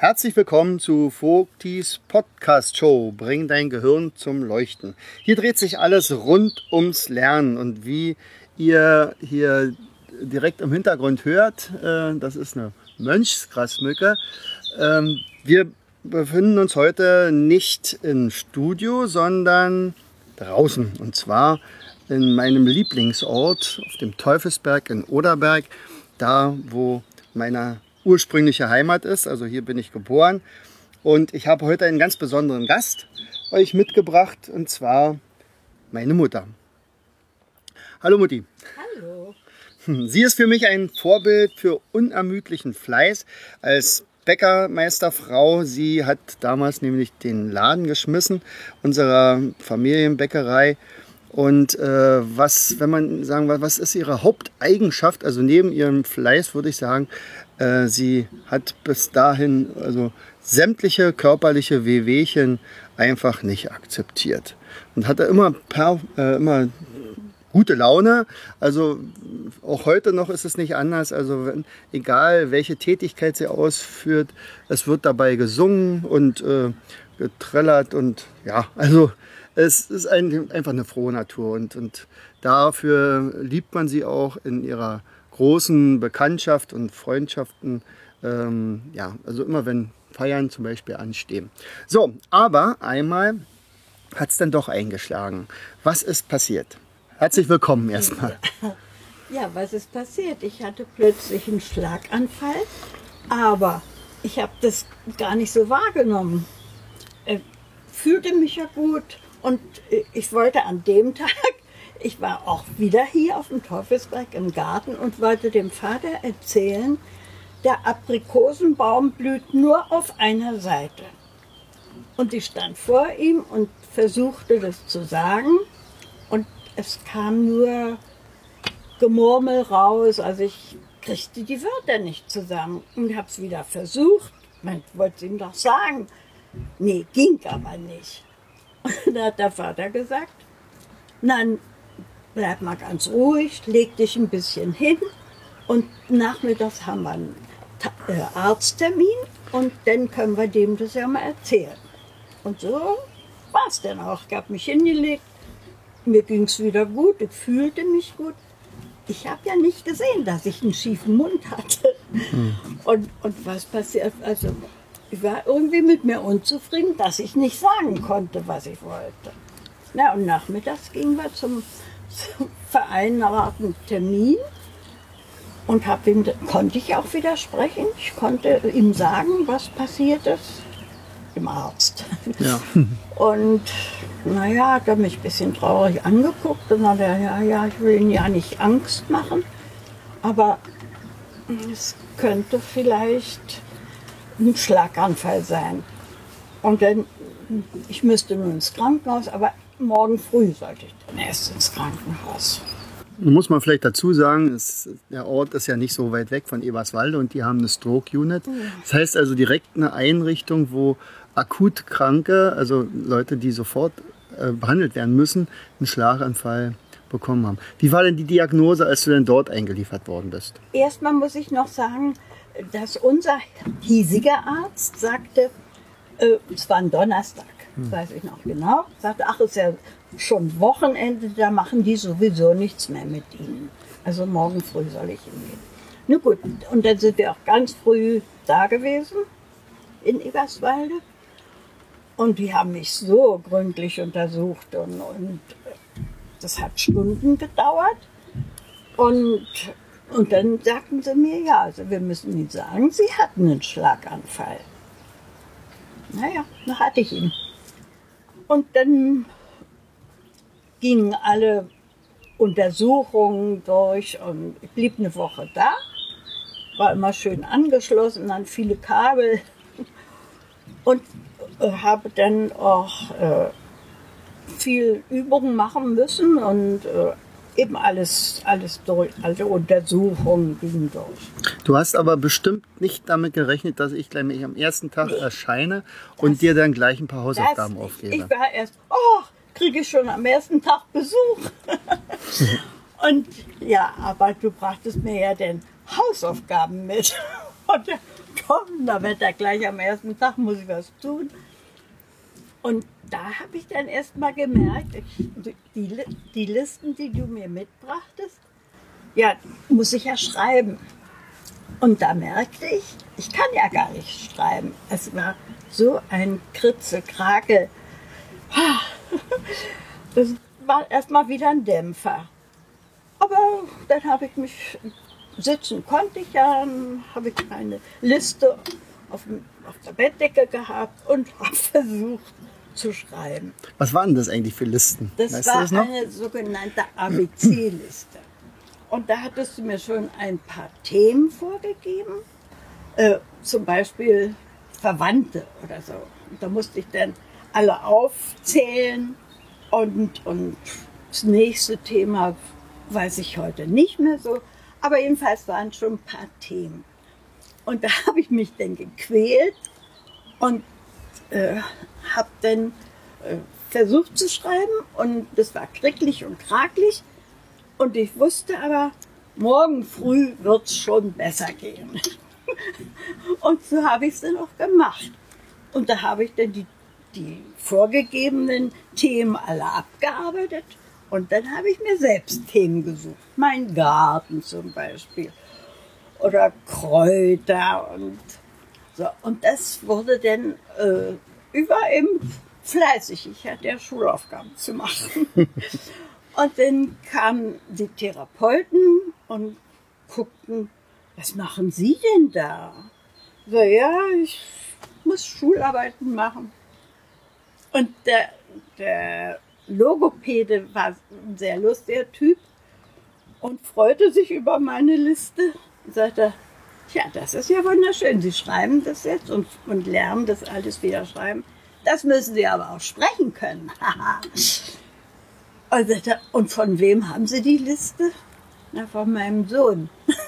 Herzlich willkommen zu Vogtis Podcast Show. Bring dein Gehirn zum Leuchten. Hier dreht sich alles rund ums Lernen und wie ihr hier direkt im Hintergrund hört, äh, das ist eine Mönchsgrasmücke. Ähm, wir befinden uns heute nicht im Studio, sondern draußen und zwar in meinem Lieblingsort auf dem Teufelsberg in Oderberg, da wo meine ursprüngliche Heimat ist. Also hier bin ich geboren. Und ich habe heute einen ganz besonderen Gast euch mitgebracht, und zwar meine Mutter. Hallo Mutti. Hallo. Sie ist für mich ein Vorbild für unermüdlichen Fleiß als Bäckermeisterfrau. Sie hat damals nämlich den Laden geschmissen, unserer Familienbäckerei. Und äh, was, wenn man sagen, was ist ihre Haupteigenschaft? Also neben ihrem Fleiß würde ich sagen, äh, sie hat bis dahin also sämtliche körperliche Wehwehchen einfach nicht akzeptiert und hatte immer, per, äh, immer gute Laune. Also auch heute noch ist es nicht anders. Also wenn, egal welche Tätigkeit sie ausführt, es wird dabei gesungen und äh, getrellert und ja, also es ist ein, einfach eine frohe Natur und, und dafür liebt man sie auch in ihrer großen Bekanntschaft und Freundschaften. Ähm, ja, also immer wenn Feiern zum Beispiel anstehen. So, aber einmal hat es dann doch eingeschlagen. Was ist passiert? Herzlich willkommen erstmal. Ja, was ist passiert? Ich hatte plötzlich einen Schlaganfall, aber ich habe das gar nicht so wahrgenommen. Ich fühlte mich ja gut und ich wollte an dem Tag ich war auch wieder hier auf dem Teufelsberg im Garten und wollte dem Vater erzählen, der Aprikosenbaum blüht nur auf einer Seite. Und ich stand vor ihm und versuchte das zu sagen und es kam nur Gemurmel raus, also ich kriegte die Wörter nicht zusammen und habe es wieder versucht. Man wollte es ihm doch sagen. Nee, ging aber nicht. Und da hat der Vater gesagt, nein, bleib mal ganz ruhig, leg dich ein bisschen hin und nachmittags haben wir einen äh, Arzttermin und dann können wir dem das ja mal erzählen. Und so war es dann auch. Ich habe mich hingelegt, mir ging es wieder gut, ich fühlte mich gut. Ich habe ja nicht gesehen, dass ich einen schiefen Mund hatte. Mhm. Und, und was passiert? Also, ich war irgendwie mit mir unzufrieden, dass ich nicht sagen konnte, was ich wollte. Na, und nachmittags gingen wir zum vereinbarten Termin und ihm, konnte ich auch widersprechen. Ich konnte ihm sagen, was passiert ist, dem Arzt. Ja. Und naja, hat er mich ein bisschen traurig angeguckt und dann hat er, ja, ja, ich will ihn ja nicht Angst machen, aber es könnte vielleicht ein Schlaganfall sein. Und dann, ich müsste nun ins Krankenhaus, aber morgen früh sollte ich dann erst ins Krankenhaus. Muss man vielleicht dazu sagen, es, der Ort ist ja nicht so weit weg von Eberswalde und die haben eine Stroke Unit. Das heißt also direkt eine Einrichtung, wo akut Kranke, also Leute, die sofort äh, behandelt werden müssen, einen Schlaganfall bekommen haben. Wie war denn die Diagnose, als du denn dort eingeliefert worden bist? Erstmal muss ich noch sagen, dass unser hiesiger Arzt sagte, äh, es war ein Donnerstag, hm. weiß ich noch genau, sagte, ach, ist ja schon Wochenende, da machen die sowieso nichts mehr mit ihnen. Also morgen früh soll ich hingehen. Na gut, und dann sind wir auch ganz früh da gewesen in Eberswalde. Und die haben mich so gründlich untersucht und, und das hat Stunden gedauert. Und, und dann sagten sie mir, ja, also wir müssen Ihnen sagen, Sie hatten einen Schlaganfall. Naja, dann hatte ich ihn. Und dann gingen alle Untersuchungen durch und ich blieb eine Woche da. war immer schön angeschlossen an viele Kabel und äh, habe dann auch äh, viel Übungen machen müssen und äh, eben alles, alles durch, also Untersuchungen gingen durch. Du hast aber bestimmt nicht damit gerechnet, dass ich gleich am ersten Tag erscheine und dir dann gleich ein paar Hausaufgaben Das- aufgebe. Ich war erst, oh, kriege ich schon am ersten Tag Besuch. und ja, aber du brachtest mir ja dann Hausaufgaben mit. Und komm, da wird er gleich am ersten Tag, muss ich was tun. Und da habe ich dann erst mal gemerkt, die, die Listen, die du mir mitbrachtest, ja, muss ich ja schreiben. Und da merkte ich, ich kann ja gar nicht schreiben. Es war so ein Kritzelkrake. Das war erstmal wieder ein Dämpfer. Aber dann habe ich mich, sitzen konnte ich ja, habe ich meine Liste auf, auf der Bettdecke gehabt und habe versucht zu schreiben. Was waren das eigentlich für Listen? Das weißt war das eine sogenannte ABC-Liste. Und da hattest du mir schon ein paar Themen vorgegeben, äh, zum Beispiel Verwandte oder so. Und da musste ich dann alle aufzählen und, und das nächste Thema weiß ich heute nicht mehr so. Aber jedenfalls waren schon ein paar Themen. Und da habe ich mich dann gequält und äh, habe dann äh, versucht zu schreiben und das war kricklich und kraklich. Und ich wusste aber, morgen früh wird es schon besser gehen. und so habe ich es dann auch gemacht. Und da habe ich dann die, die vorgegebenen Themen alle abgearbeitet. Und dann habe ich mir selbst Themen gesucht. Mein Garten zum Beispiel. Oder Kräuter und so. Und das wurde dann äh, über eben fleißig. Ich hatte ja Schulaufgaben zu machen. Und dann kamen die Therapeuten und guckten, was machen Sie denn da? So, ja, ich muss Schularbeiten machen. Und der, der Logopäde war ein sehr lustiger Typ und freute sich über meine Liste sagte, Tja, das ist ja wunderschön. Sie schreiben das jetzt und, und lernen das alles wieder schreiben. Das müssen Sie aber auch sprechen können. und, von wem haben Sie die Liste? Na, von meinem Sohn.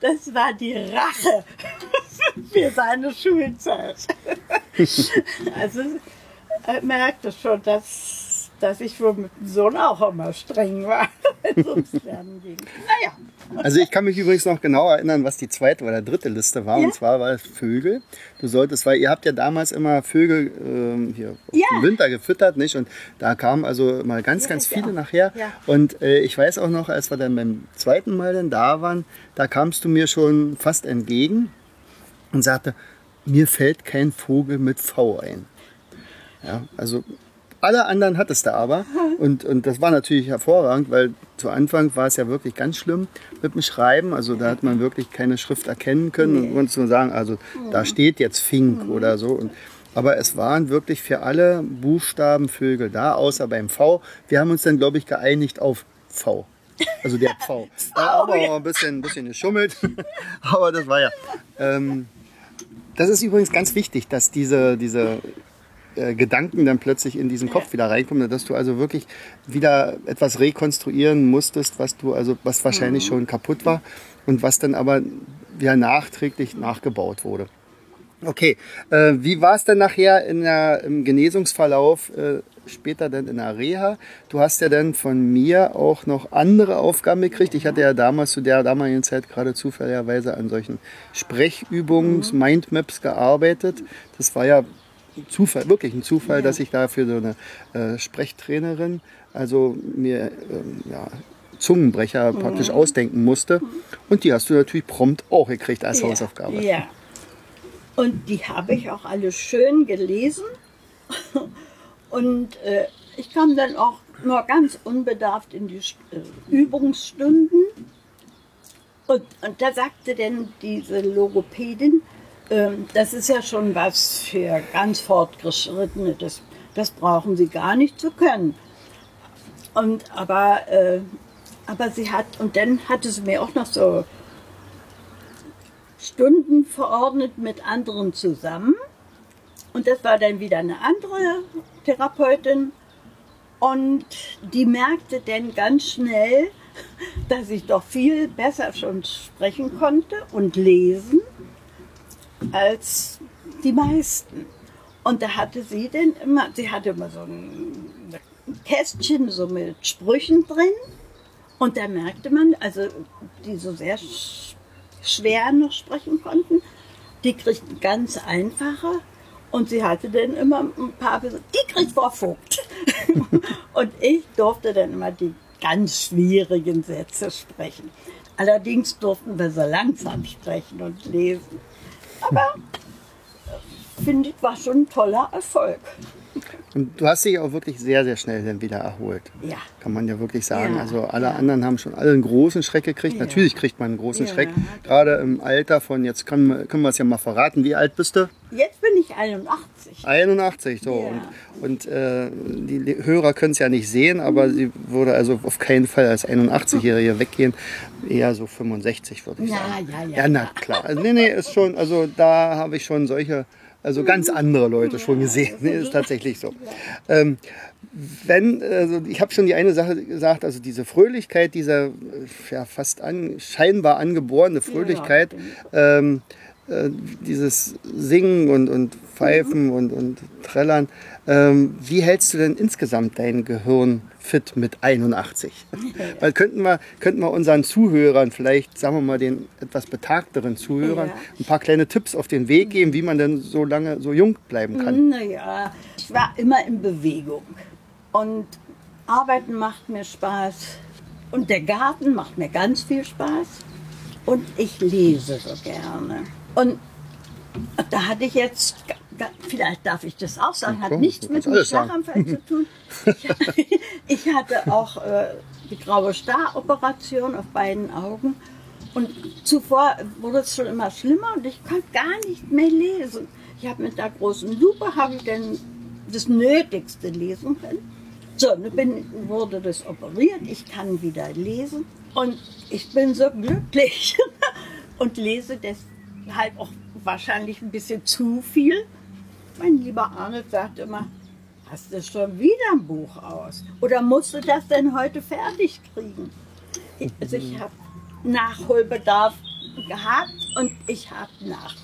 Das war die Rache für seine Schulzeit. Also er merkte schon, dass, dass ich wohl mit dem Sohn auch immer streng war, wenn es ums Lernen ging. Naja, Also ich kann mich übrigens noch genau erinnern, was die zweite oder dritte Liste war. Ja. Und zwar war es Vögel. Du solltest, weil ihr habt ja damals immer Vögel ähm, hier Ja. im Winter gefüttert, nicht? Und da kamen also mal ganz, Ja, ganz viele auch. nachher. Und äh, ich weiß auch noch, als wir dann beim zweiten Mal dann da waren, da kamst du mir schon fast entgegen und sagte, mir fällt kein Vogel mit V ein. Ja, also alle anderen hattest du aber. Und, und das war natürlich hervorragend, weil zu Anfang war es ja wirklich ganz schlimm mit dem Schreiben. Also da hat man wirklich keine Schrift erkennen können und konnte nur sagen, also da steht jetzt Fink oder so. Und, aber es waren wirklich für alle Buchstaben Vögel da, außer beim V. Wir haben uns dann, glaube ich, geeinigt auf V. Also der V. Da haben wir auch ein bisschen, ein bisschen geschummelt. aber das war ja. Ähm, das ist übrigens ganz wichtig, dass diese, diese äh, Gedanken dann plötzlich in diesen Kopf wieder reinkommen, dass du also wirklich wieder etwas rekonstruieren musstest, was du also was wahrscheinlich schon kaputt war und was dann aber wieder nachträglich nachgebaut wurde. Okay, äh, wie war es denn nachher in der, im Genesungsverlauf äh, später dann in der Reha? Du hast ja dann von mir auch noch andere Aufgaben gekriegt. Ich hatte ja damals zu der damaligen Zeit gerade zufälligerweise an solchen Sprechübungs, Mindmaps gearbeitet. Das war ja Zufall, wirklich ein Zufall, dass ich da für so eine äh, Sprechtrainerin also mir ähm, ja, Zungenbrecher praktisch ausdenken musste. Und die hast du natürlich prompt auch gekriegt als Hausaufgabe. Ja. Und die habe ich auch alle schön gelesen. Und äh, ich kam dann auch nur ganz unbedarft in die äh, Übungsstunden. Und, und da sagte dann diese Logopädin, das ist ja schon was für ganz Fortgeschrittene, das, das brauchen Sie gar nicht zu können. Und aber, äh, aber sie hat, und dann hatte sie mir auch noch so Stunden verordnet mit anderen zusammen. Und das war dann wieder eine andere Therapeutin. Und die merkte dann ganz schnell, dass ich doch viel besser schon sprechen konnte und lesen als die meisten. Und da hatte sie denn immer, sie hatte immer so ein Kästchen so mit Sprüchen drin. Und da merkte man, also die so sehr sch schwer noch sprechen konnten, die kriegten ganz einfache. Und sie hatte dann immer ein paar die kriegt Frau Vogt. und ich durfte dann immer die ganz schwierigen Sätze sprechen. Allerdings durften wir so langsam sprechen und lesen. Aber finde ich, war schon ein toller Erfolg. Und du hast dich auch wirklich sehr, sehr schnell dann wieder erholt. Ja. Kann man ja wirklich sagen. Ja, also alle ja. anderen haben schon alle einen großen Schreck gekriegt. Ja. Natürlich kriegt man einen großen Ja, Schreck. Gerade im Alter von, jetzt können, wir- können wir es ja mal verraten. Wie alt bist du? Jetzt bin ich 81. 81, so. Ja. Und, und äh, die Hörer können es ja nicht sehen, aber sie würde also auf keinen Fall als 81-Jährige weggehen. Eher so 65, würde ich Ja, sagen. ja, ja. Ja, na klar. Also, nee, nee, ist schon, also da habe ich schon solche, also ganz andere Leute schon gesehen. Nee, ist tatsächlich so. Ähm, wenn, also ich habe schon die eine Sache gesagt, also diese Fröhlichkeit, diese äh, ja, fast an, scheinbar angeborene Fröhlichkeit, ähm, äh, dieses Singen und, und Pfeifen und, und Trällern, ähm, wie hältst du denn insgesamt dein Gehirn fit mit 81? Weil könnten wir, könnten wir unseren Zuhörern, vielleicht sagen wir mal den etwas betagteren Zuhörern, Ja. ein paar kleine Tipps auf den Weg geben, wie man denn so lange so jung bleiben kann? Naja, ich war immer in Bewegung. Und Arbeiten macht mir Spaß. Und der Garten macht mir ganz viel Spaß. Und ich lese so gerne. Und da hatte ich jetzt, vielleicht darf ich das auch sagen, hat nichts mit dem. Schlaganfall zu tun. Ich, hatte auch äh, die graue Star-Operation auf beiden Augen. Und zuvor wurde es schon immer schlimmer und ich konnte gar nicht mehr lesen. Ich habe mit der großen Lupe habe ich dann das Nötigste lesen können. So, dann bin, wurde das operiert, ich kann wieder lesen und ich bin so glücklich und lese deshalb auch wahrscheinlich ein bisschen zu viel. Mein lieber Arne sagt immer, hast du schon wieder ein Buch aus? Oder musst du das denn heute fertig kriegen? Also ich habe Nachholbedarf gehabt und ich habe nach,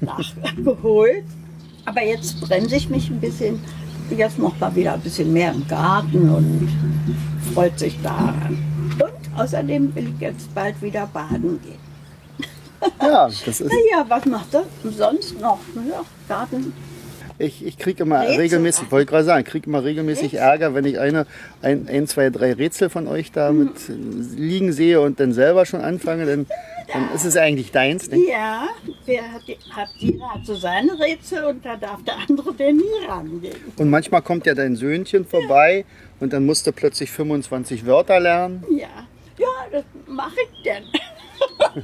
nachgeholt. Aber jetzt bremse ich mich ein bisschen. Jetzt noch mal wieder ein bisschen mehr im Garten und freut sich daran. Und außerdem will ich jetzt bald wieder baden gehen. Ja, das ist. Naja, was macht er sonst noch? Ja, Garten. Ich, ich kriege immer Rätsel? regelmäßig, wollte ich gerade sagen, kriege immer regelmäßig Rätsel? Ärger, wenn ich eine, ein, ein, zwei, drei Rätsel von euch da mit liegen sehe und dann selber schon anfange, dann, dann ist es eigentlich deins. Ne? Ja, wer hat, die- hat, jeder hat so seine Rätsel und da darf der andere denn nie rangehen. Und manchmal kommt ja dein Söhnchen vorbei und dann musst du plötzlich 25 Wörter lernen. Ja, ja, das mache ich denn.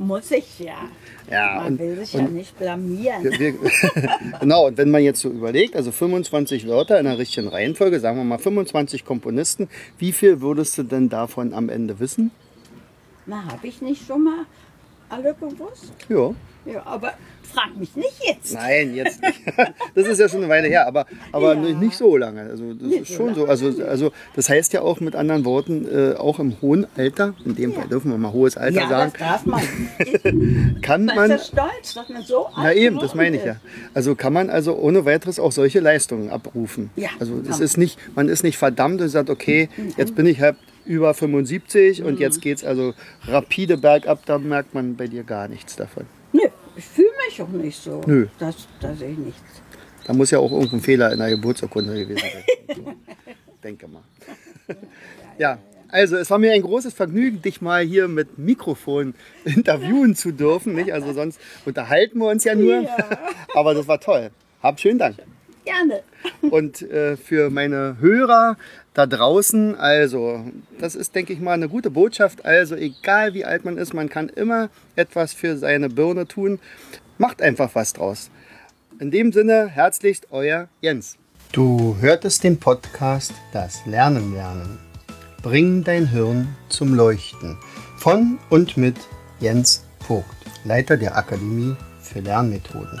Muss ich ja. Ja, Man und- will sich ja nicht blamieren. Wir, wir, genau, und wenn man jetzt so überlegt, also 25 Wörter in der richtigen Reihenfolge, sagen wir mal 25 Komponisten, wie viel würdest du denn davon am Ende wissen? Na, habe ich nicht schon mal alle gewusst? Ja. Ja, aber frag mich nicht jetzt. Nein, jetzt nicht. Das ist ja schon eine Weile her, aber, aber Ja. nicht so lange. Also das Nicht ist schon so. Also, also das heißt ja auch mit anderen Worten, äh, auch im hohen Alter, in dem Fall dürfen wir mal hohes Alter ja, sagen, das darf man. Kann man. so stolz, dass man so Na eben, das meine ich ja. ist. Also kann man also ohne weiteres auch solche Leistungen abrufen. Ja, Also man. ist nicht, man ist nicht verdammt und sagt, okay, jetzt bin ich halt über 75 und jetzt geht es also rapide bergab, da merkt man bei dir gar nichts davon. Ich fühle mich auch nicht so, Nö. dass, dass ich nichts. Da muss ja auch irgendein Fehler in der Geburtsurkunde gewesen sein. Denke mal. Ja, also es war mir ein großes Vergnügen, dich mal hier mit Mikrofon interviewen zu dürfen. Nicht? Also sonst unterhalten wir uns ja nur. Ja. Aber das war toll. Habt schönen Dank. Gerne. Und äh, für meine Hörer da draußen, also das ist, denke ich mal, eine gute Botschaft. Also egal wie alt man ist, man kann immer etwas für seine Birne tun. Macht einfach was draus. In dem Sinne, herzlichst euer Jens. Du hörtest den Podcast Das Lernen lernen. Bring dein Hirn zum Leuchten. Von und mit Jens Vogt, Leiter der Akademie für Lernmethoden.